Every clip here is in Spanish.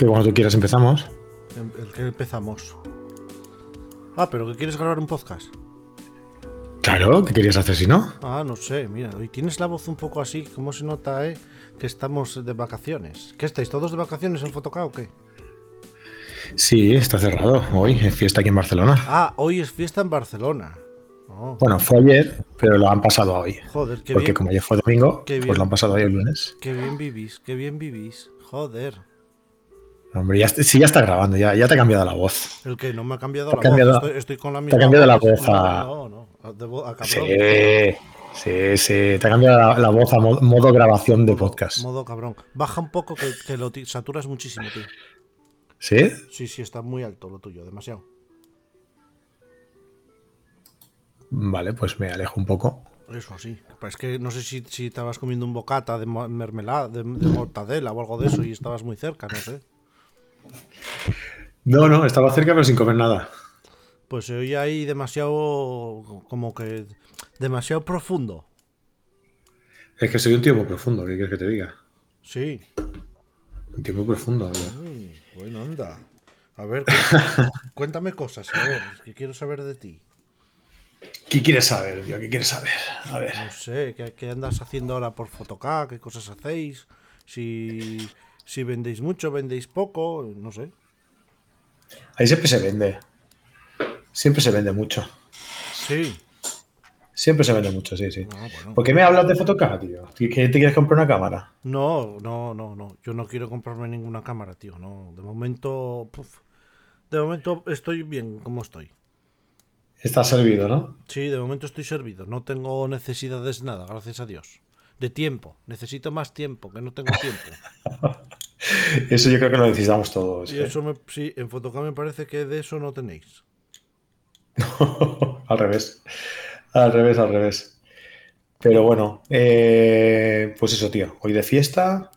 Que cuando tú quieras empezamos. Em- El que empezamos. Ah, pero que quieres grabar un podcast. Claro, ¿qué querías hacer si no? Ah, no sé, mira, hoy tienes la voz un poco así, ¿cómo se nota, eh? Que estamos de vacaciones. ¿Qué estáis todos de vacaciones en Fotocá o qué? Sí, está cerrado hoy, es fiesta aquí en Barcelona. Ah, hoy es fiesta en Barcelona. Oh, Bueno, fue ayer, pero lo han pasado a hoy. joder, qué Porque bien, como ayer fue domingo, qué bien. pues lo han pasado hoy el lunes. qué bien vivís, qué bien vivís. Joder. Hombre, ya, sí, ya está grabando, ya, ya te ha cambiado la voz. El que no me ha cambiado Te la cambiado- voz. Estoy, estoy con la te ha misma cambiado la voz. voz a- No, no, no. De vo- a cabrón. Sí, sí, sí, te ha cambiado la, la voz a mo- modo grabación de podcast. Modo cabrón. Baja un poco que, que lo saturas muchísimo, tío. ¿Sí? Sí, sí, está muy alto lo tuyo, demasiado. Vale, pues me alejo un poco. Eso sí. Pero es que no sé si, si estabas comiendo un bocata de mermelada, de, de mortadela o algo de eso y estabas muy cerca, no sé. No, no, estaba cerca pero sin comer nada. Pues se oye ahí demasiado, como que, demasiado profundo. Es que soy un tío muy profundo, ¿qué quieres que te diga? Sí. Un tío muy profundo. Uy, bueno, anda. A ver, cu- cuéntame cosas, a ver, que quiero saber de ti. ¿Qué quieres saber, tío? ¿Qué quieres saber? A ver. No sé, ¿qué, qué andas haciendo ahora por Fotocá? ¿Qué cosas hacéis? Si, si vendéis mucho, vendéis poco, no sé. Ahí siempre se vende. Siempre se vende mucho. Sí. Siempre se vende mucho, sí, sí. Ah, bueno. ¿Por qué me hablas de Photocard, tío? ¿Que te quieres comprar una cámara? No, no, no, no. Yo no quiero comprarme ninguna cámara, tío. No, de momento, puf. de momento estoy bien como estoy. Está servido, ¿no? Sí, de momento estoy servido. No tengo necesidades de nada, gracias a Dios. De tiempo. Necesito más tiempo, que no tengo tiempo. Eso yo creo que lo necesitamos todos. Y ¿eh? eso me, sí, en Fotocá me parece que de eso no tenéis. al revés. Al revés, al revés. Pero bueno, eh, pues eso, tío. Hoy de fiesta.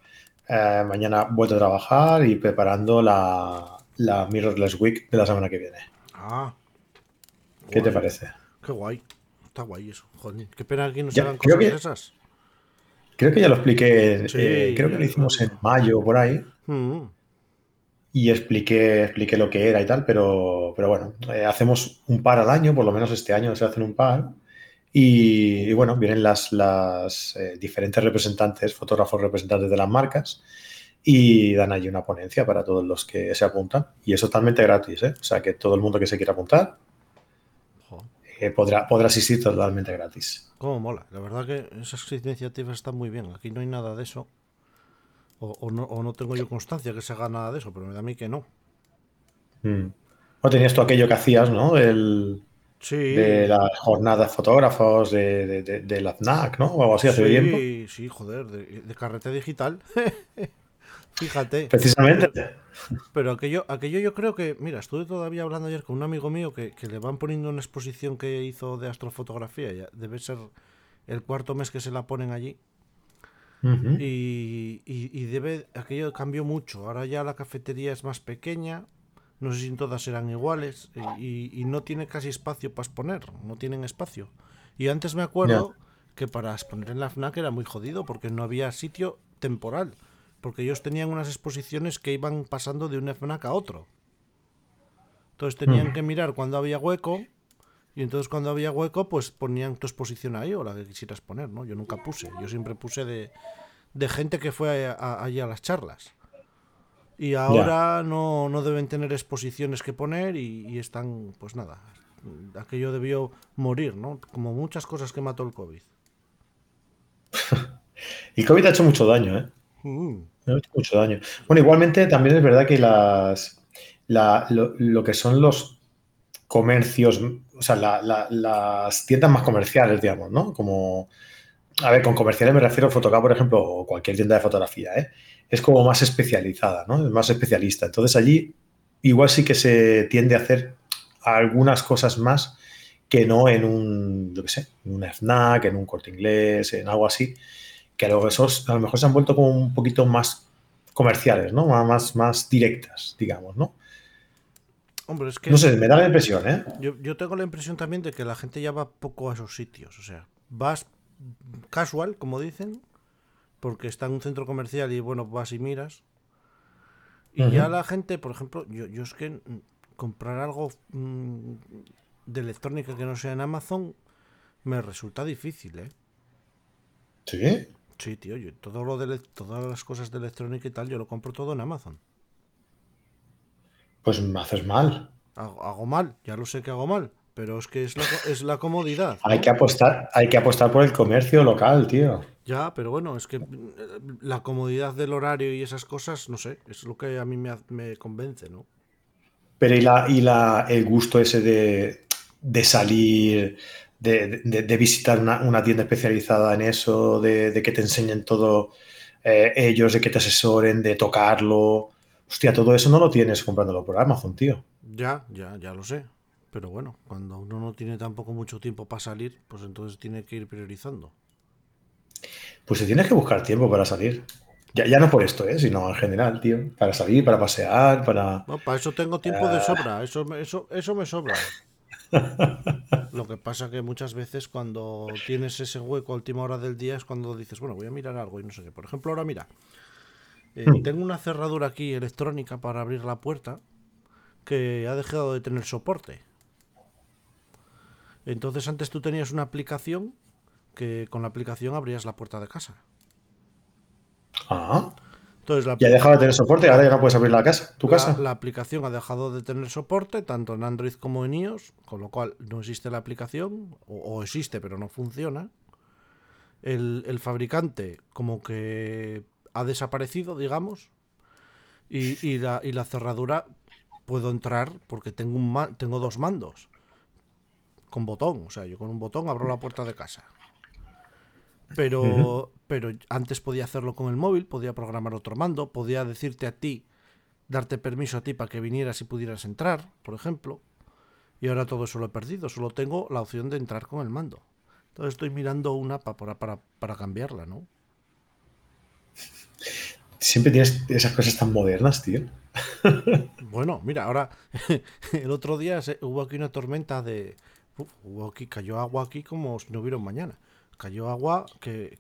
eh, mañana vuelto a trabajar y preparando la, la Mirrorless Week de la semana que viene. Ah. ¿Qué te parece? Qué guay. Está guay eso. Joder, qué pena que no se hagan cosas que- esas. Creo que ya lo expliqué. Sí, eh, creo que lo hicimos en mayo por ahí. Mm, y expliqué, expliqué lo que era y tal, pero, pero bueno, eh, hacemos un par al año, por lo menos este año se hacen un par. Y, y bueno, vienen las, las eh, diferentes representantes, fotógrafos representantes de las marcas, y dan allí una ponencia para todos los que se apuntan. Y es totalmente gratis, ¿eh? O sea que todo el mundo que se quiera apuntar eh, podrá, podrá asistir totalmente gratis. cómo mola. La verdad que esas iniciativas están muy bien. Aquí no hay nada de eso. O, o no, o no tengo yo constancia que se haga nada de eso, pero me da a mí que no. Mm. O tenías tú aquello que hacías, ¿no? El, Sí. de las jornadas de fotógrafos de, de, de- de la FNAC, ¿no? O algo así hace tiempo. Sí, sí, joder, de, de carrete digital. Fíjate. Precisamente. Pero aquello, aquello yo creo que, mira, estuve todavía hablando ayer con un amigo mío que, que le van poniendo una exposición que hizo de astrofotografía. Ya debe ser el cuarto mes que se la ponen allí. Y, y- y debe, aquello cambió mucho. Ahora ya la cafetería es más pequeña. No sé si todas serán iguales. Y, y no tiene casi espacio para exponer. No tienen espacio. Y antes me acuerdo que para exponer en la FNAC era muy jodido porque no había sitio temporal. Porque ellos tenían unas exposiciones que iban pasando de una FNAC a otro. Entonces tenían Mm. que mirar cuando había hueco. Y entonces cuando había hueco, pues ponían tu exposición ahí o la que quisieras poner, ¿no? Yo nunca puse. Yo siempre puse de, de gente que fue a- a- allí a las charlas. Y ahora no, no deben tener exposiciones que poner y, y están, pues nada, aquello debió morir, ¿no? Como muchas cosas que mató el COVID. El COVID ha hecho mucho daño, ¿eh? Mm, Ha hecho mucho daño. Bueno, igualmente también es verdad que las, la- lo, que son los comercios, o sea, la- la- las tiendas más comerciales, digamos, ¿no? Como, a ver, con comerciales me refiero a Fotocá, por ejemplo, o cualquier tienda de fotografía, ¿eh? Es como más especializada, ¿no? Es más especialista. Entonces allí igual sí que se tiende a hacer algunas cosas más que no en un, yo qué sé, en una FNAC, en un corte inglés, en algo así, que a lo, esos, a lo mejor se han vuelto como un poquito más comerciales, ¿no? Más, directas, digamos, ¿no? Hombre, es que No sé, me da la impresión, ¿eh? yo, yo tengo la impresión también de que la gente ya va poco a esos sitios. O sea, vas casual, como dicen, porque está en un centro comercial y bueno, vas y miras. Y ya la gente, por ejemplo, yo, yo es que mm, comprar algo mm, de electrónica que no sea en Amazon me resulta difícil, ¿eh? ¿Sí? Sí, tío, yo todo lo de todas las cosas de electrónica y tal, yo lo compro todo en Amazon. Pues me haces mal. Hago, mal, ya lo sé que hago mal, pero es que es la, es la comodidad. hay que apostar, hay que apostar por el comercio local, tío. Ya, pero bueno, es que eh, la comodidad del horario y esas cosas, no sé, es lo que a mí me, me convence, ¿no? Pero y la, y la el gusto ese de, de salir, de, de, visitar una, una, tienda especializada en eso, de, que te enseñen todo eh, ellos, de que te asesoren, de tocarlo. Hostia, todo eso no lo tienes comprándolo por Amazon, tío. Ya, ya, ya lo sé. Pero bueno, cuando uno no tiene tampoco mucho tiempo para salir, pues entonces tiene que ir priorizando. Pues si tienes que buscar tiempo para salir. Ya, ya no por esto, ¿eh? sino en general, tío. Para salir, para pasear, para. No, para eso tengo tiempo de ah. sobra. Eso, eso, eso me sobra. Lo que pasa que muchas veces cuando tienes ese hueco a última hora del día es cuando dices, bueno, voy a mirar algo y no sé qué. Por ejemplo, ahora mira, eh, hmm. tengo una cerradura aquí electrónica para abrir la puerta que ha dejado de tener soporte. Entonces antes tú tenías una aplicación que con la aplicación abrías la puerta de casa. Ah. Entonces, la ya ha dejado de tener soporte, ahora ya no puedes abrir la casa, tu casa. La aplicación ha dejado de tener soporte, tanto en Android como en iOS, con lo cual no existe la aplicación, o, existe pero no funciona. El, fabricante como que ha desaparecido, digamos, y, la, cerradura puedo entrar porque tengo, un tengo dos mandos con botón, o sea, yo con un botón abro la puerta de casa. Pero, pero antes podía hacerlo con el móvil, podía programar otro mando, podía decirte a ti, darte permiso a ti para que vinieras y pudieras entrar, por ejemplo. Y ahora todo eso lo he perdido, solo tengo la opción de entrar con el mando. Entonces estoy mirando una para, para, para cambiarla, ¿no? Siempre tienes esas cosas tan modernas, tío. Bueno, mira, ahora el otro día hubo aquí una tormenta de... hubo aquí, cayó agua aquí como si no hubiera un mañana cayó agua que,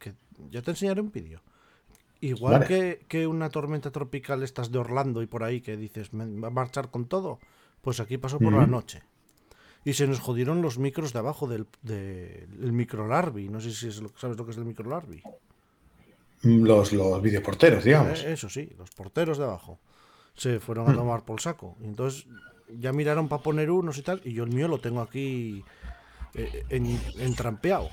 ya te enseñaré un vídeo. Igual que, una tormenta tropical estás de Orlando y por ahí que dices, va a marchar con todo, pues aquí pasó por la noche. Y se nos jodieron los micros de abajo del, microlarvi. No sé si es lo, sabes lo que es el microlarvi. Los, los videoporteros, digamos. Eh, eso sí, los porteros de abajo. Se fueron a hmm. tomar por saco. Y entonces ya miraron para poner unos y tal. Y yo el mío lo tengo aquí eh, entrampeado.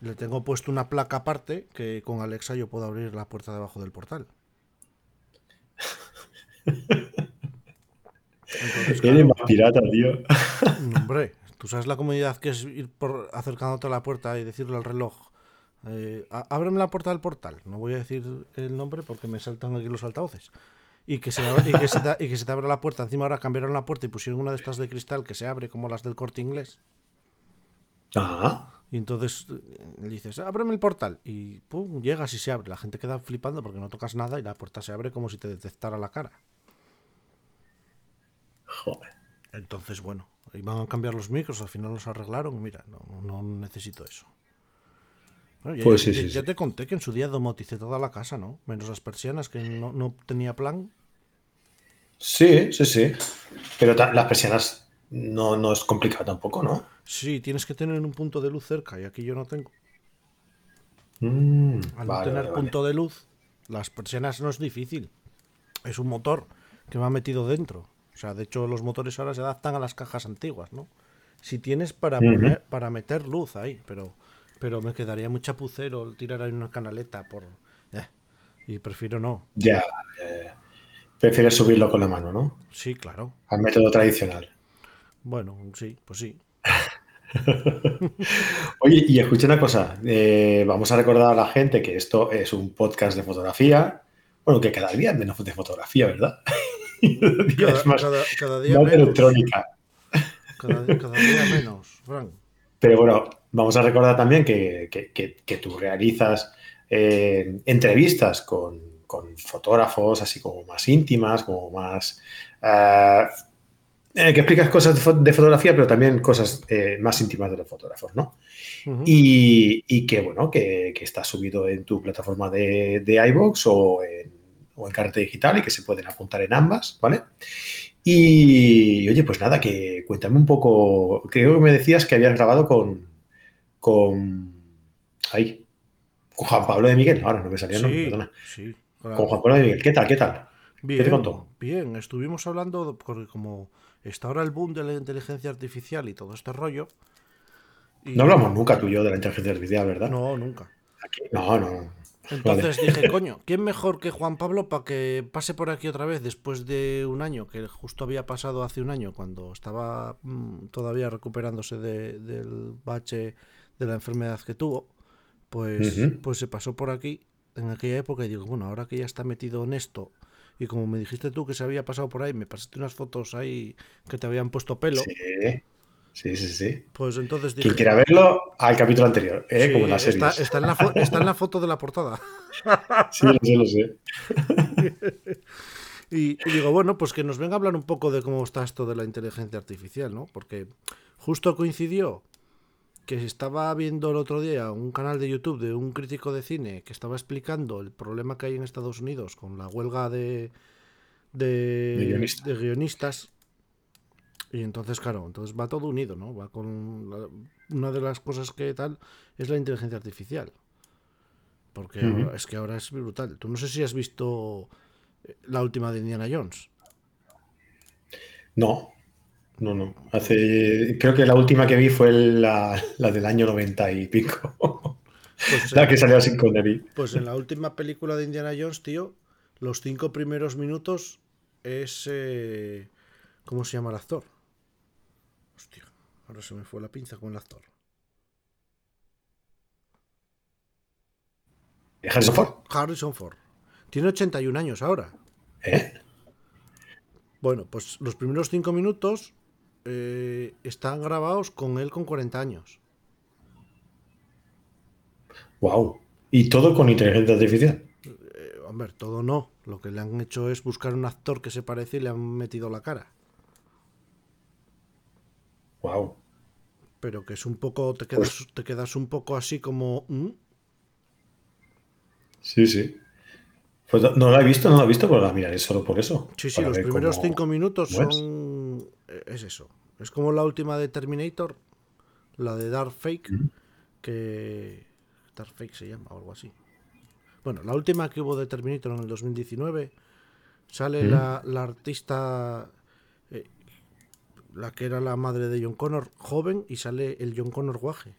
Le tengo puesto una placa aparte que con Alexa yo puedo abrir la puerta debajo del portal. Eres más pirata, tío. Hombre, tú sabes la comodidad que es ir por acercándote a la puerta y decirle al reloj, eh, ábreme la puerta del portal. No voy a decir el nombre porque me saltan aquí los altavoces. Y que, se, y, que se te, y que se te abra la puerta. Encima ahora cambiaron la puerta y pusieron una de estas de cristal que se abre como las del corte inglés. Ajá. Y entonces eh, le dices, ábreme el portal. Y pum, llegas y se abre. La gente queda flipando porque no tocas nada y la puerta se abre como si te detectara la cara. Joder. Entonces, bueno, iban a cambiar los micros, al final los arreglaron. Mira, no, no necesito eso. ya, pues sí, sí, ya, te conté que en su día domoticé toda la casa, ¿no? Menos las persianas, que no, no tenía plan. Sí, sí, sí. Pero las persianas no, no es complicado tampoco, ¿no? Sí, tienes que tener un punto de luz cerca y aquí yo no tengo. Mm, Al no tener punto de luz, las persianas no es difícil. Es un motor que me ha metido dentro. O sea, de hecho los motores ahora se adaptan a las cajas antiguas, ¿no? Si tienes para, para meter luz ahí, pero, pero me quedaría muy chapucero tirar ahí una canaleta por... Eh, y prefiero no. Ya, prefieres subirlo con la mano, ¿no? Sí, claro. Al método tradicional. Bueno, sí, pues sí. Oye, y escucha una cosa, eh, vamos a recordar a la gente que esto es un podcast de fotografía, bueno, que cada día menos de fotografía, ¿verdad? cada, es más, cada, día menos. electrónica. Cada, día menos, Frank. Pero bueno, vamos a recordar también que, tú realizas eh, entrevistas con, fotógrafos así como más íntimas, como más... Que explicas cosas de, fotografía, pero también cosas eh, más íntimas de los fotógrafos, ¿no? y, y, que, bueno, que, está subido en tu plataforma de, de iVoox o en, o en carta digital y que se pueden apuntar en ambas, ¿vale? Y oye, pues nada, que cuéntame un poco, creo que me decías que habías grabado con, con, ahí, con Juan Pablo de Miguel, ahora no me salía nombre, perdona. sí, Con Juan Pablo de Miguel, ¿qué tal? ¿Qué tal? Bien, ¿Qué te contó? bien, estuvimos hablando, porque como está ahora el boom de la inteligencia artificial y todo este rollo. y- No hablamos nunca tú y yo de la inteligencia artificial, ¿verdad? No, nunca. Aquí- no, no. Entonces Vale. dije, coño, ¿quién mejor que Juan Pablo para que pase por aquí otra vez después de un año, que justo había pasado hace un año, cuando estaba mm, todavía recuperándose de- del bache de la enfermedad que tuvo? Pues, pues se pasó por aquí en aquella época y digo, bueno, ahora que ya está metido en esto, y como me dijiste tú que se había pasado por ahí, me pasaste unas fotos ahí que te habían puesto pelo, Sí, sí, sí. sí. pues entonces dije... Quien quiera verlo, al capítulo anterior, ¿eh? Sí, como en la serie. está, está en la fo- está en la foto de la portada. Sí, lo sé, lo sé. Y, y digo, bueno, pues que nos venga a hablar un poco de cómo está esto de la inteligencia artificial, ¿no? Porque justo coincidió que estaba viendo el otro día un canal de YouTube de un crítico de cine que estaba explicando el problema que hay en Estados Unidos con la huelga de, de, De guionistas. de guionistas. Y entonces, claro, entonces va todo unido, ¿no? Va con la- una de las cosas que tal es la inteligencia artificial. Porque ahora- es que ahora es brutal. Tú no sé si has visto eh, la última de Indiana Jones. No, no, no. Hace, creo que la última que vi fue la, la del año 90 y pico. Pues, la eh, que salió sin Connery. pues en la última película de Indiana Jones, tío, los cinco primeros minutos es... eh, ¿Cómo se llama el actor? Hostia, ahora se me fue la pinza con el actor. Harrison Ford. Harrison Ford. Tiene 81 años ahora. ¿Eh? Bueno, pues los primeros cinco minutos eh, están grabados con él con 40 años. Wow. Y todo con inteligencia artificial. Eh, hombre, todo no. Lo que le han hecho es buscar un actor que se parece y le han metido la cara. Wow. Pero que es un poco. Te quedas, te quedas un poco así como. ¿mm? Sí, sí. Pues no, la he visto, no la he visto, pero la miraré solo por eso. Sí, sí, los primeros cómo- cinco minutos son. Eh, Es eso. Es como la última de Terminator, la de Dark Fake, que. Dark Fake se llama o algo así. Bueno, la última que hubo de Terminator en el 2019, sale la, la artista. eh, la que era la madre de John Connor joven y sale el John Connor guaje.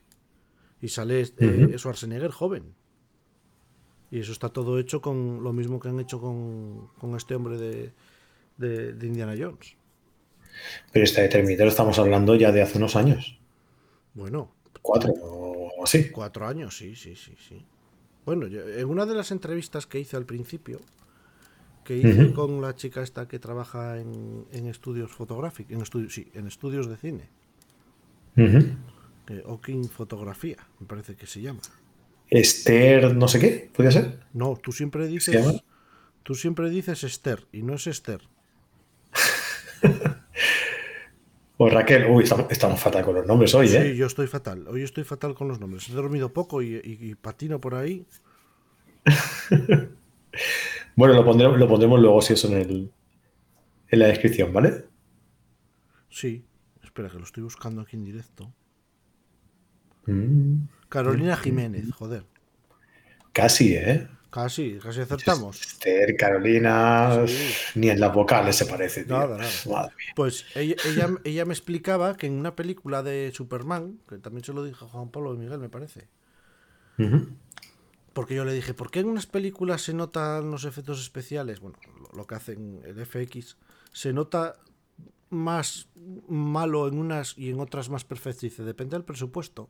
Y sale eh, Ujú. Schwarzenegger joven. Y eso está todo hecho con lo mismo que han hecho con, con este hombre de, de, de Indiana Jones. Pero esta de Terminator estamos hablando ya de hace unos años. Bueno, Cuatro o así. cuatro años, sí, sí, sí, sí. Bueno, yo- en una de las entrevistas que hice al principio, que hice con la chica esta que trabaja en, en estudios fotográficos, en estudios, sí, en estudios de cine, Okin Fotografía, me parece que se llama. Esther, no sé qué, ¿podría ser? No, tú siempre dices, tú siempre dices Esther y no es Esther. O Raquel. Uy, estamos, estamos fatal con los nombres hoy, Sí, ¿eh? yo estoy fatal. Hoy estoy fatal con los nombres. He dormido poco y, y- y patino por ahí. Bueno, lo pondremos, lo pondremos luego si eso en, el, en la descripción, ¿vale? Sí, espera que lo estoy buscando aquí en directo. Mm, Carolina Jiménez, joder. casi, ¿eh? Casi, casi acertamos. Esther, Carolina, Sí. ni en las vocales se parece, tío. Nada, nada. Madre mía. Pues ella, ella, ella me explicaba que en una película de Superman, que también se lo dije a Juan Pablo y Miguel, me parece. Porque yo le dije, ¿por qué en unas películas se notan los efectos especiales? Bueno, lo, lo que hacen el FX, se nota más malo en unas y en otras más perfecto. Dice, depende del presupuesto.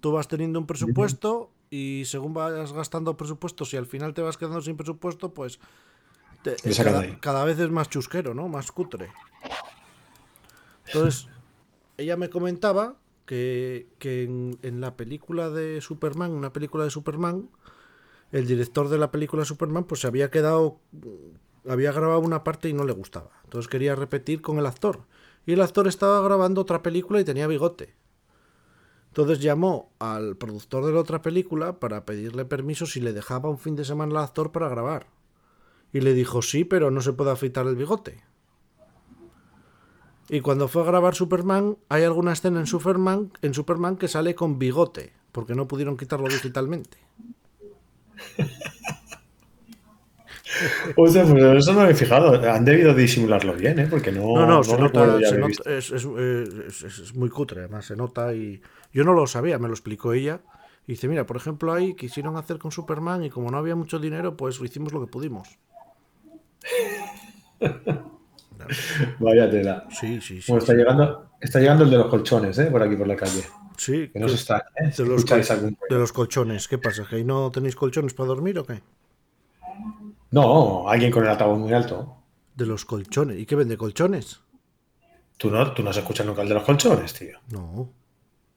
Tú vas teniendo un presupuesto y según vas gastando presupuestos y al final te vas quedando sin presupuesto, pues te- cada, cada vez es más chusquero, ¿no? Más cutre. Entonces, ella me comentaba que, que en, en la película de Superman, una película de Superman, el director de la película Superman, pues se había quedado, había grabado una parte y no le gustaba. Entonces quería repetir con el actor. Y el actor estaba grabando otra película y tenía bigote. Entonces llamó al productor de la otra película para pedirle permiso si le dejaba un fin de semana al actor para grabar. Y le dijo, sí, pero no se puede afeitar el bigote. Y cuando fue a grabar Superman, hay alguna escena en Superman, en Superman que sale con bigote, porque no pudieron quitarlo digitalmente. O sea, pues eso no me he fijado. Han debido disimularlo bien, ¿eh? Porque no. No, no, se nota, se nota- es, es- es- es- es muy cutre, además se nota y yo no lo sabía, me lo explicó ella. Y dice, mira, por ejemplo, ahí quisieron hacer con Superman y como no había mucho dinero, pues hicimos lo que pudimos. Vaya tela. Sí, sí, sí. Bueno, está llegando, está llegando el de los colchones, ¿eh? Por aquí por la calle. Sí, Que no se está, ¿eh? De, los de los colchones. ¿Qué pasa? ¿Que ahí no tenéis colchones para dormir o qué? No, alguien con el altavoz muy alto. De los colchones. ¿Y qué vende colchones? Tú no, tú no has escuchado nunca el de los colchones, tío. No.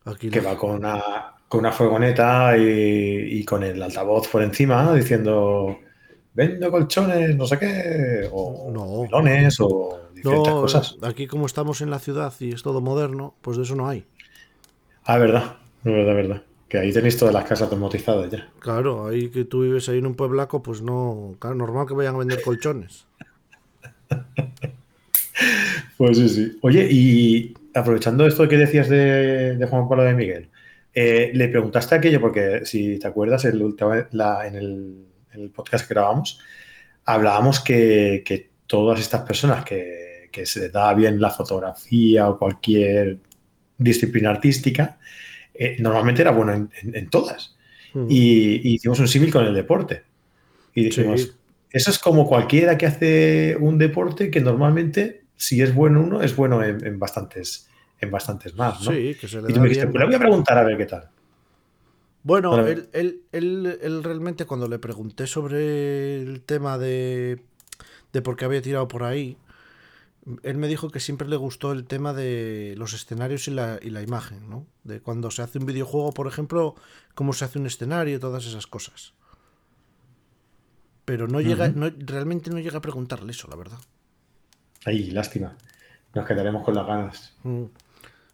Aquí Que no. va con una, con una furgoneta y, y con el altavoz por encima diciendo vendo colchones, no sé qué, o No. melones, o diferentes No, cosas. aquí como estamos en la ciudad y es todo moderno, pues de eso no hay. Ah, verdad, verdad, verdad. Que ahí tenéis todas las casas automatizadas ya. Claro, ahí que tú vives ahí en un pueblaco, pues no, claro, normal que vayan a vender colchones. Pues sí, sí. Oye, y aprovechando esto que decías de, de Juan Pablo de Miguel, eh, le preguntaste aquello, porque si te acuerdas, el última- la- en, el, podcast que grabamos, hablábamos que, que todas estas personas que, que se les da bien la fotografía o cualquier disciplina artística, eh, normalmente era bueno en, en- en todas. Mm. Y, y hicimos un símil con el deporte. Y dijimos, Sí. eso es como cualquiera que hace un deporte que normalmente, si es bueno uno, es bueno en, en bastantes, en bastantes más, ¿no? Sí, que se le Y tú me dijiste, pues le voy a preguntar a ver qué tal. Bueno, él, él, él- él realmente cuando le pregunté sobre el tema de, de por qué había tirado por ahí, él me dijo que siempre le gustó el tema de los escenarios y la, y la imagen, ¿no? De cuando se hace un videojuego, por ejemplo, cómo se hace un escenario, todas esas cosas. Pero no llega, no, realmente no llega a preguntarle eso, la verdad. Ay, lástima. Nos quedaremos con las ganas. Mm.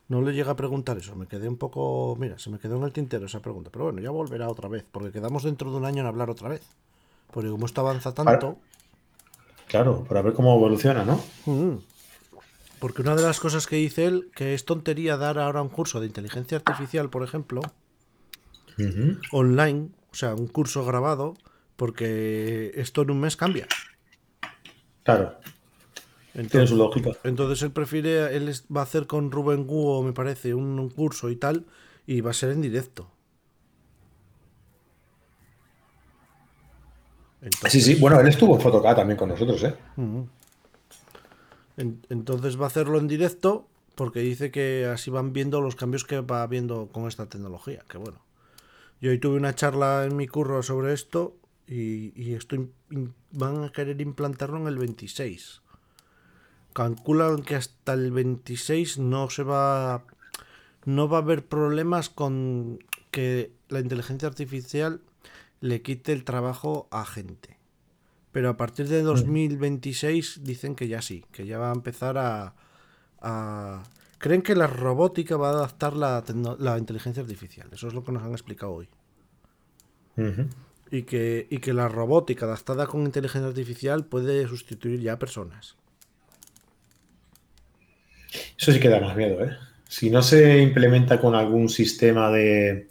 No le llega a preguntar eso. Me quedé un poco. Mira, se me quedó en el tintero esa pregunta. Pero bueno, ya volverá otra vez. Porque quedamos dentro de un año en hablar otra vez. Porque como esto avanza tanto. Claro, para ver cómo evoluciona, ¿no? Mm. Porque una de las cosas que dice él, que es tontería dar ahora un curso de inteligencia artificial, por ejemplo, online, o sea, un curso grabado, porque esto en un mes cambia. Claro, tiene Entonces, su lógica. entonces él prefiere, él va a hacer con Rubén Guo, me parece, un, un curso y tal, y va a ser en directo. Sí, sí, bueno, él estuvo en Photocad también con nosotros, ¿eh? Entonces va a hacerlo en directo porque dice que así van viendo los cambios que va habiendo con esta tecnología. Que bueno. Yo hoy tuve una charla en mi curro sobre esto y, y esto van a querer implantarlo en el 26. Calculan que hasta el 26 no se va no va a haber problemas con que la inteligencia artificial le quite el trabajo a gente. Pero a partir de 2026 dicen que ya sí, que ya va a empezar a... a- Creen que la robótica va a adaptar la, la inteligencia artificial. Eso es lo que nos han explicado hoy. Y que, y que la robótica adaptada con inteligencia artificial puede sustituir ya a personas. Eso sí que da más miedo, ¿eh? Si no se implementa con algún sistema de,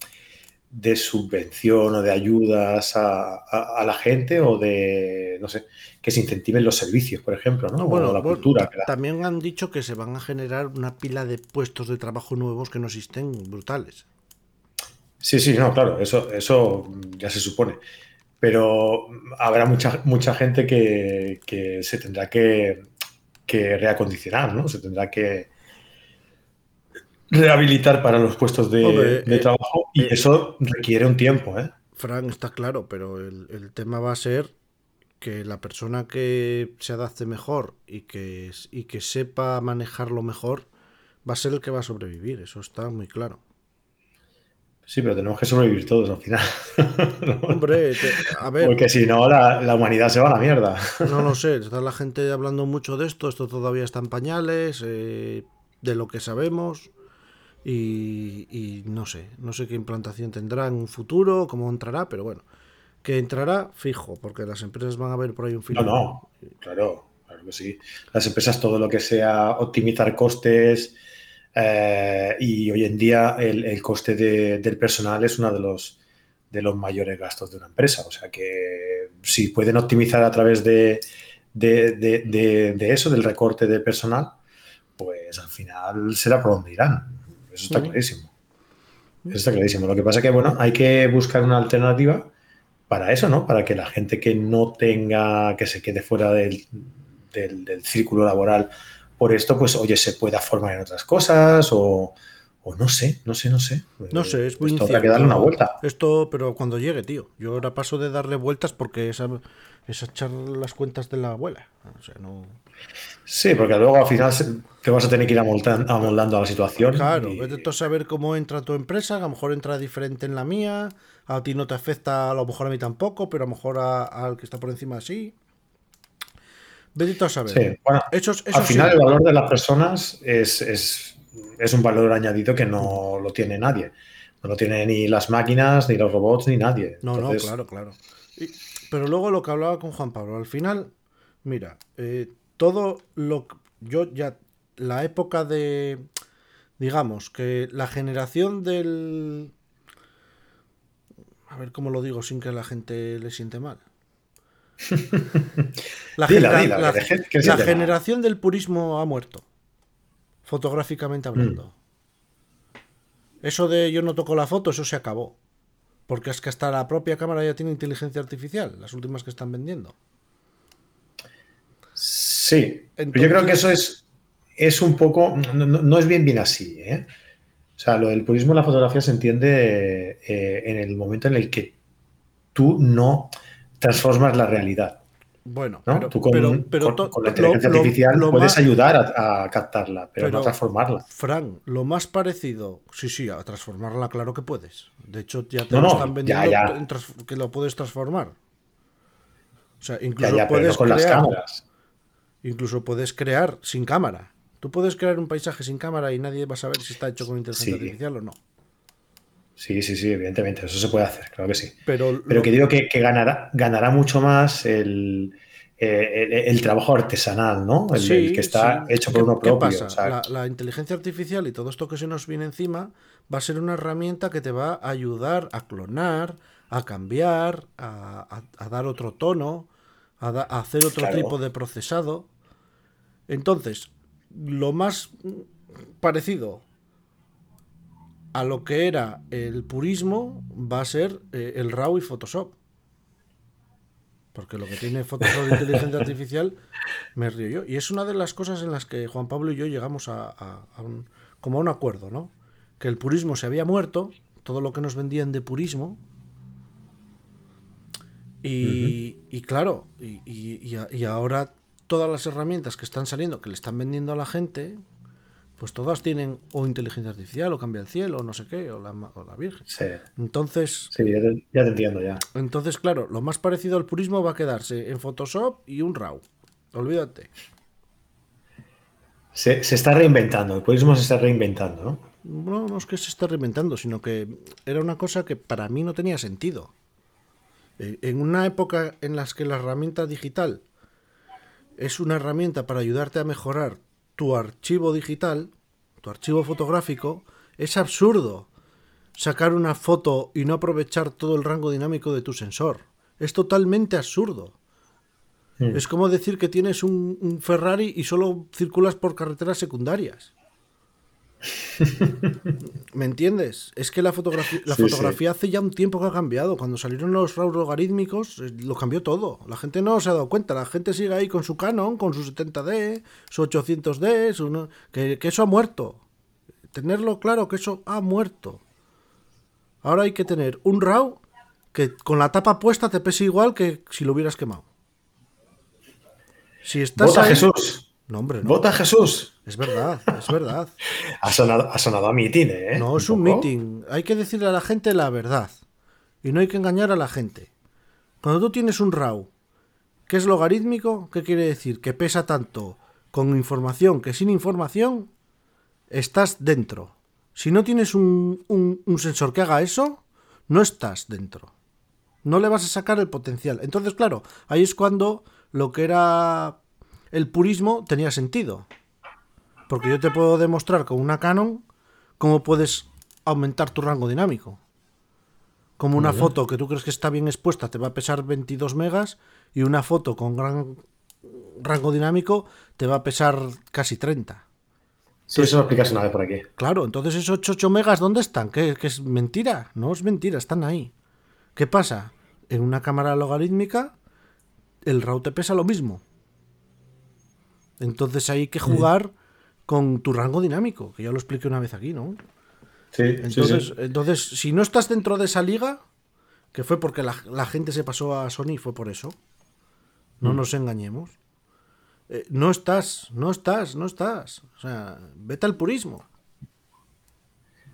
de subvención o de ayudas a, a- a la gente o de, no sé, que se incentiven los servicios, por ejemplo, ¿no? Bueno, o la bueno, cultura. también han dicho que se van a generar una pila de puestos de trabajo nuevos que no existen brutales. Sí, sí, no, claro, eso, eso ya se supone. Pero habrá mucha, mucha gente que, que se tendrá que, que reacondicionar, ¿no? Se tendrá que rehabilitar para los puestos de, Hombre, de eh, trabajo y eh, eso requiere un tiempo, ¿eh? Fran, está claro, pero el, el tema va a ser que la persona que se adapte mejor y que, y que sepa manejarlo mejor va a ser el que va a sobrevivir, eso está muy claro. Sí, pero tenemos que sobrevivir todos al final. Hombre, te- a ver, Porque si no, la, la humanidad se va a la mierda. no lo sé, está la gente hablando mucho de esto, esto todavía está en pañales, eh, de lo que sabemos, y, no sé, no sé qué implantación tendrá en un futuro, cómo entrará, pero bueno, Que entrará fijo, porque las empresas van a ver por ahí un filtro. No, no, claro, claro que sí. Las empresas, todo lo que sea optimizar costes, eh, y hoy en día el, coste del personal es uno de los, de los mayores gastos de una empresa. O sea que si pueden optimizar a través de, de, eso, del recorte de personal, pues al final será por donde irán. Eso está clarísimo. Eso está clarísimo. Lo que pasa es que, bueno, hay que buscar una alternativa para eso, ¿no? Para que la gente que no tenga, que se quede fuera del, del círculo laboral por esto, pues oye, se pueda formar en otras cosas o, no sé, no sé, no sé. No sé, es muy Esto que darle una vuelta. Esto, pero cuando llegue, tío. Yo ahora paso de darle vueltas porque esa, es echar las cuentas de la abuela. O sea, no... Sí, porque luego al final te vas a tener que ir amoldando, a la situación. Claro, y... vete a saber cómo entra tu empresa, a lo mejor entra diferente en la mía, a ti no te afecta, a lo mejor a mí tampoco, pero a lo mejor al que está por encima sí. Vete a saber. Sí, bueno, al final el valor de las personas es, un valor añadido que no lo tiene nadie. No lo tienen ni las máquinas, ni los robots, ni nadie. No, no, claro, claro. pero luego lo que hablaba con Juan Pablo, al final, mira, eh, todo lo yo ya la época de digamos que la generación del a ver cómo lo digo sin que la gente le siente mal la, generación del purismo ha muerto. Fotográficamente hablando. Mm. Eso de yo no toco la foto, eso se acabó. Porque es que hasta la propia cámara ya tiene inteligencia artificial, las últimas que están vendiendo. Sí, yo creo que eso es, es un poco, no, es bien bien así. ¿eh? O sea, lo del purismo en la fotografía se entiende eh, en el momento en el que tú no, transformas la realidad. Bueno, pero, Tú con, la inteligencia artificial puedes ayudar a, captarla, pero, no transformarla. Fran, lo más parecido, sí, sí, a transformarla, claro que puedes. De hecho, ya te lo están vendiendo que lo puedes transformar. O sea, incluso puedes con crear, las cámaras. Incluso puedes crear sin cámara. Tú puedes crear un paisaje sin cámara y nadie va a saber si está hecho con inteligencia artificial o no. Sí, sí, sí, evidentemente, eso se puede hacer, claro que sí. Pero, Pero que digo que, ganará, ganará mucho más el, eh, trabajo artesanal, ¿no? El, que está hecho por uno propio. ¿qué pasa? la, inteligencia artificial y todo esto que se nos viene encima va a ser una herramienta que te va a ayudar a clonar, a cambiar, a, dar otro tono, a, hacer otro tipo de procesado. Entonces, lo más parecido a lo que era el purismo va a ser eh, el RAW y Photoshop. Porque lo que tiene Photoshop de inteligencia artificial me río yo. Y es una de las cosas en las que Juan Pablo y yo llegamos a, un, como a un acuerdo, ¿no? Que el purismo se había muerto, todo lo que nos vendían de purismo. Y, claro, y, y ahora todas las herramientas que están saliendo, que le están vendiendo a la gente, pues todas tienen o inteligencia artificial o cambia el cielo o no sé qué, o la, Virgen. Sí. Entonces... Sí, ya te, entiendo ya. Entonces, claro, lo más parecido al purismo va a quedarse en Photoshop y un RAW. Olvídate. Se, está reinventando, el purismo se está reinventando, ¿no? No, no es que se esté reinventando, sino que era una cosa que para mí no tenía sentido. Eh, en una época en la que la herramienta digital es una herramienta para ayudarte a mejorar tu archivo digital, tu archivo fotográfico, es absurdo sacar una foto y no aprovechar todo el rango dinámico de tu sensor. Es totalmente absurdo. Es como decir que tienes un, Ferrari y solo circulas por carreteras secundarias. ¿Me entiendes? Es que la fotografía, la fotografía hace ya un tiempo que ha cambiado. Cuando salieron los RAW logarítmicos, eh, lo cambió todo. La gente no se ha dado cuenta. La gente sigue ahí con su Canon, con su 70D, su 800D, que, que eso ha muerto. Tenerlo claro que eso ha muerto. Ahora hay que tener un RAW que con la tapa puesta te pese igual que si lo hubieras quemado. Si estás Jesús. No, hombre, no. Vota Jesús. Es verdad, es verdad. ha, sonado, a meeting, ¿eh? No, es un, meeting. Hay que decirle a la gente la verdad. Y no hay que engañar a la gente. Cuando tú tienes un RAW que es logarítmico, ¿qué quiere decir? Que pesa tanto con información que sin información, estás dentro. Si no tienes un, un sensor que haga eso, no estás dentro. No le vas a sacar el potencial. Entonces, claro, ahí es cuando lo que era el purismo tenía sentido. Porque yo te puedo demostrar con una Canon cómo puedes aumentar tu rango dinámico. Como una foto que tú crees que está bien expuesta te va a pesar 22 megas y una foto con gran rango dinámico te va a pesar casi 30. Sí, eso lo explicas una vez por aquí. Claro, entonces esos 8 megas, ¿dónde están? ¿Qué, qué es mentira? No es mentira, están ahí. ¿Qué pasa? En una cámara logarítmica, el RAW te pesa lo mismo. Entonces hay que jugar con tu rango dinámico, que ya lo expliqué una vez aquí, ¿no? Sí, Entonces, sí, sí. entonces si no estás dentro de esa liga, que fue porque la, la gente se pasó a Sony, fue por eso. No nos engañemos. Eh, no estás, no estás, no estás. O sea, vete al purismo.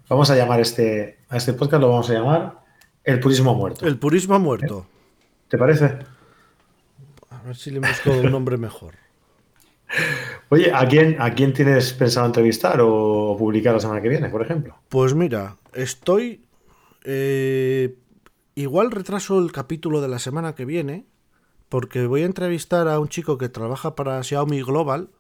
Vamos a llamar este, a este podcast, lo vamos a llamar El Purismo Muerto. El purismo muerto. ¿Te parece? A ver si le busco un nombre mejor. Oye, ¿a quién, ¿a quién tienes pensado entrevistar o publicar la semana que viene, por ejemplo? Pues mira, estoy. eh, igual retraso el capítulo de la semana que viene, porque voy a entrevistar a un chico que trabaja para Xiaomi Global.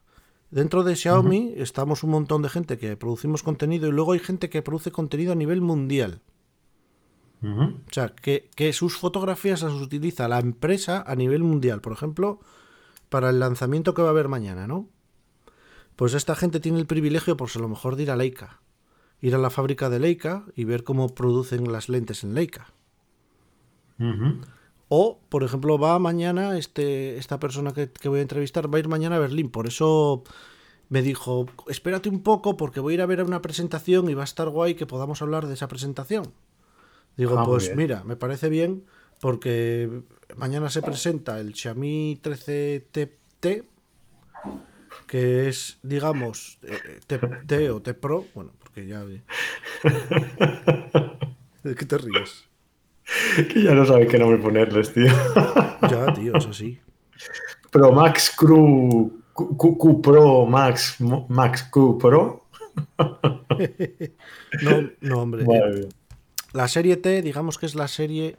Dentro de Xiaomi estamos un montón de gente que producimos contenido y luego hay gente que produce contenido a nivel mundial. O sea, que, que sus fotografías las utiliza la empresa a nivel mundial. Por ejemplo, para el lanzamiento que va a haber mañana, ¿no? Pues esta gente tiene el privilegio, por a lo mejor, de ir a Leica. Ir a la fábrica de Leica y ver cómo producen las lentes en Leica. O, por ejemplo, va mañana, este, esta persona que, que voy a entrevistar va a ir mañana a Berlín. Por eso me dijo, espérate un poco porque voy a ir a ver una presentación y va a estar guay que podamos hablar de esa presentación. Digo, Ah, pues mira, me parece bien porque mañana se presenta el Xiaomi 13T, que es, digamos, eh, T, T o T Pro. Bueno, porque ya... ¿De qué te ríes? Que ya no sabes qué nombre ponerles, tío. Ya, tío, es así. Pro Max Crew Q, Q- Q Pro Max Max Q Pro. No, no, hombre. La serie T, digamos que es la serie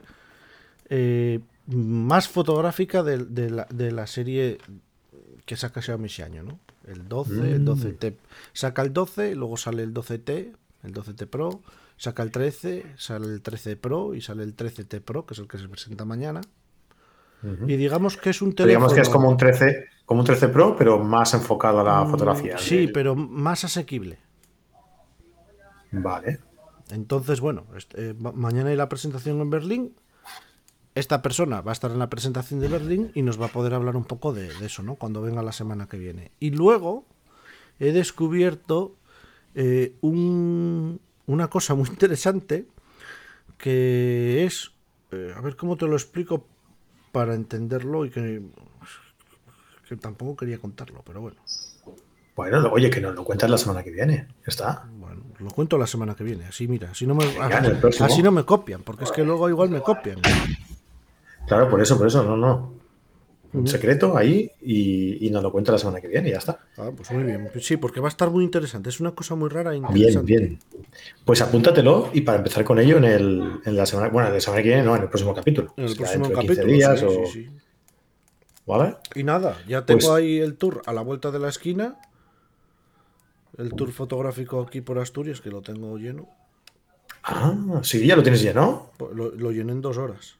eh, más fotográfica de, de la, de la serie que saca Xiaomi ese año, ¿no? El 12, el 12T. Saca el 12, luego sale el 12T, el 12T Pro, saca el 13, sale el 13 Pro y sale el 13T Pro, que es el que se presenta mañana. Y digamos que es un teléfono... Digamos que es como un 13, como un 13 Pro, pero más enfocado a la fotografía. Mm, Sí, El- pero más asequible. Vale. Entonces, bueno, este, eh, ma- mañana hay la presentación en Berlín. Esta persona va a estar en la presentación de Berlín y nos va a poder hablar un poco de, de eso, ¿no? Cuando venga la semana que viene. Y luego he descubierto eh, un- una cosa muy interesante que es, eh, a ver cómo te lo explico para entenderlo y que, que tampoco quería contarlo, pero bueno. Bueno, oye, que nos lo cuentas la semana que viene. Está. Bueno, lo cuento la semana que viene. Así, mira, así no me, así no me copian, porque es que luego igual me copian. Claro, por eso, por eso, no, no. Un secreto ahí y, y nos lo cuenta la semana que viene y ya está. Ah, pues muy bien. Sí, porque va a estar muy interesante. Es una cosa muy rara e Bien, interesante. bien. Pues apúntatelo y para empezar con ello en, el, en la semana, bueno, la semana que viene, no, en el próximo capítulo. En el próximo de 15 capítulo. días sí, o- sí, sí. ¿Vale? Y nada, ya tengo Pues- ahí el tour a la vuelta de la esquina. El tour fotográfico aquí por Asturias, que lo tengo lleno. Ah, sí, ya lo tienes lleno. Pues Lo, lo llené en dos horas.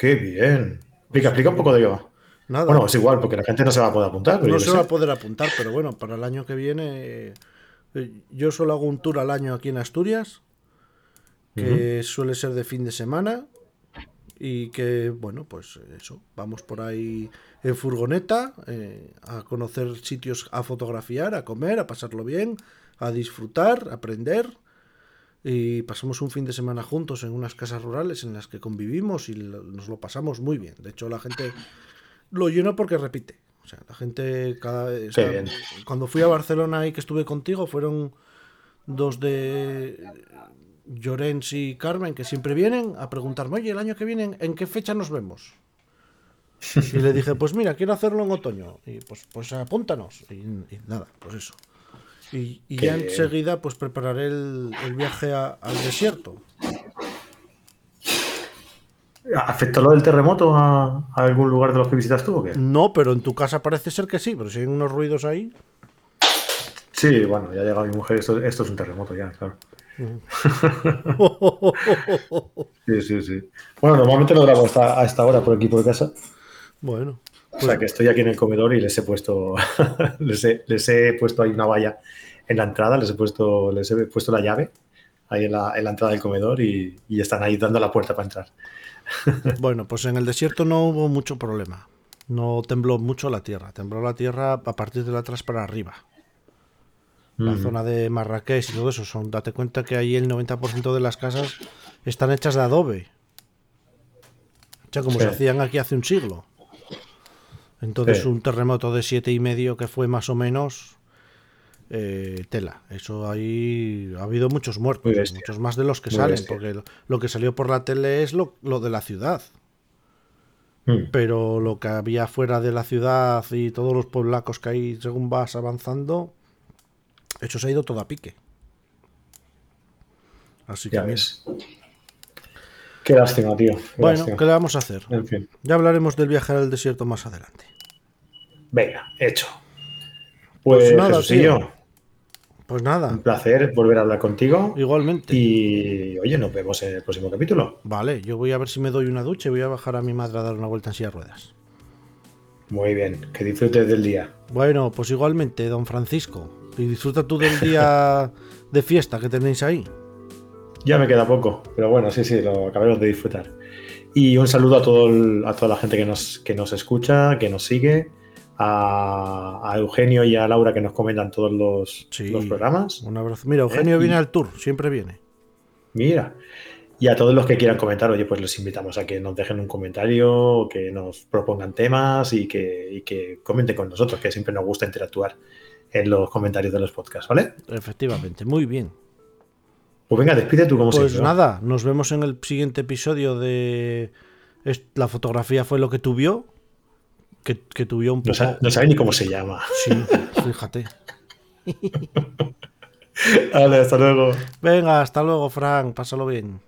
Qué bien. Explica, explica un poco de ello. Nada. Bueno, es igual, porque la gente no se va a poder apuntar. Pero no se va a poder apuntar, pero bueno, para el año que viene. eh, Yo solo hago un tour al año aquí en Asturias, que suele ser de fin de semana. Y que, bueno, pues eso, vamos por ahí en furgoneta eh, a conocer sitios, a fotografiar, a comer, a pasarlo bien, a disfrutar, a aprender. Y pasamos un fin de semana juntos en unas casas rurales en las que convivimos y nos lo pasamos muy bien. De hecho, la gente lo lleno porque repite. O sea, la gente cada vez. o sea, bien. cuando fui a Barcelona y que estuve contigo, fueron dos de Llorens y Carmen que siempre vienen a preguntarme, oye, el año que viene, ¿en qué fecha nos vemos? Y le dije, pues mira, quiero hacerlo en otoño. Y pues, pues apúntanos. Y, y nada, pues eso. Y, ya enseguida pues prepararé el, el viaje a- al desierto. ¿Afectó lo del terremoto a, a algún lugar de los que visitas tú o qué? No, pero en tu casa parece ser que sí, pero si hay unos ruidos ahí. Sí, bueno, ya ha llegado mi mujer, esto, esto es un terremoto ya, claro. Sí, sí, sí. Bueno, normalmente lo grabo hasta, a esta hora por aquí por casa. bueno, O sea que estoy aquí en el comedor y les he puesto, les he, les he puesto ahí una valla en la entrada, les he puesto, les he puesto la llave ahí en la, en la entrada del comedor y, y están ahí dando la puerta para entrar. bueno, pues en el desierto no hubo mucho problema. No tembló mucho la tierra. Tembló la tierra a partir de atrás para arriba. La Ujú. zona de Marrakech y todo eso. Son, date cuenta que ahí el 90% de las casas están hechas de adobe. O sea, como Sí. se hacían aquí hace un siglo. Entonces, Sí. un terremoto de siete y medio que fue más o menos eh, tela. Eso ahí ha habido muchos muertos, muchos más de los que Muy salen, bestia. porque lo, lo que salió por la tele es lo, lo de la ciudad. Mm. Pero lo que había fuera de la ciudad y todos los pueblacos que hay según vas avanzando, eso se ha ido todo a pique. Así que bien. Qué lástima, tío. qué Bueno, lástima. ¿qué le vamos a hacer? En fin. Ya hablaremos del viaje al desierto más adelante. Venga, hecho. Pues Pues, nada, Jesucillo. Pues nada, un placer volver a hablar contigo. igualmente. Y oye, nos vemos en el próximo capítulo. Vale, yo voy a ver si me doy una ducha y voy a bajar a mi madre a dar una vuelta en silla de ruedas. Muy bien, que disfrutes del día. Bueno, pues igualmente, don Francisco. Y disfruta tú del día de fiesta que tenéis ahí. Ya me queda poco, pero bueno, sí, sí, lo acabamos de disfrutar. Y un saludo a, todo el- a toda la gente que nos, que nos escucha, que nos sigue, a, a Eugenio y a Laura que nos comentan todos los, Sí. los programas. Un abrazo. Mira, Eugenio Eh, y- viene al tour, siempre viene. Mira. Y a todos los que quieran comentar, oye, pues les invitamos a que nos dejen un comentario, que nos propongan temas y que, y que comenten con nosotros, que siempre nos gusta interactuar en los comentarios de los podcasts, ¿vale? Efectivamente, muy bien. Pues venga, despide tú como Pues nada, nos vemos en el siguiente episodio de La fotografía fue lo que tú vio. Que, que tú vio un No, poco. no sabe ni cómo se llama. Sí, fíjate. Vale, hasta luego. Venga, hasta luego, Frank. Pásalo bien.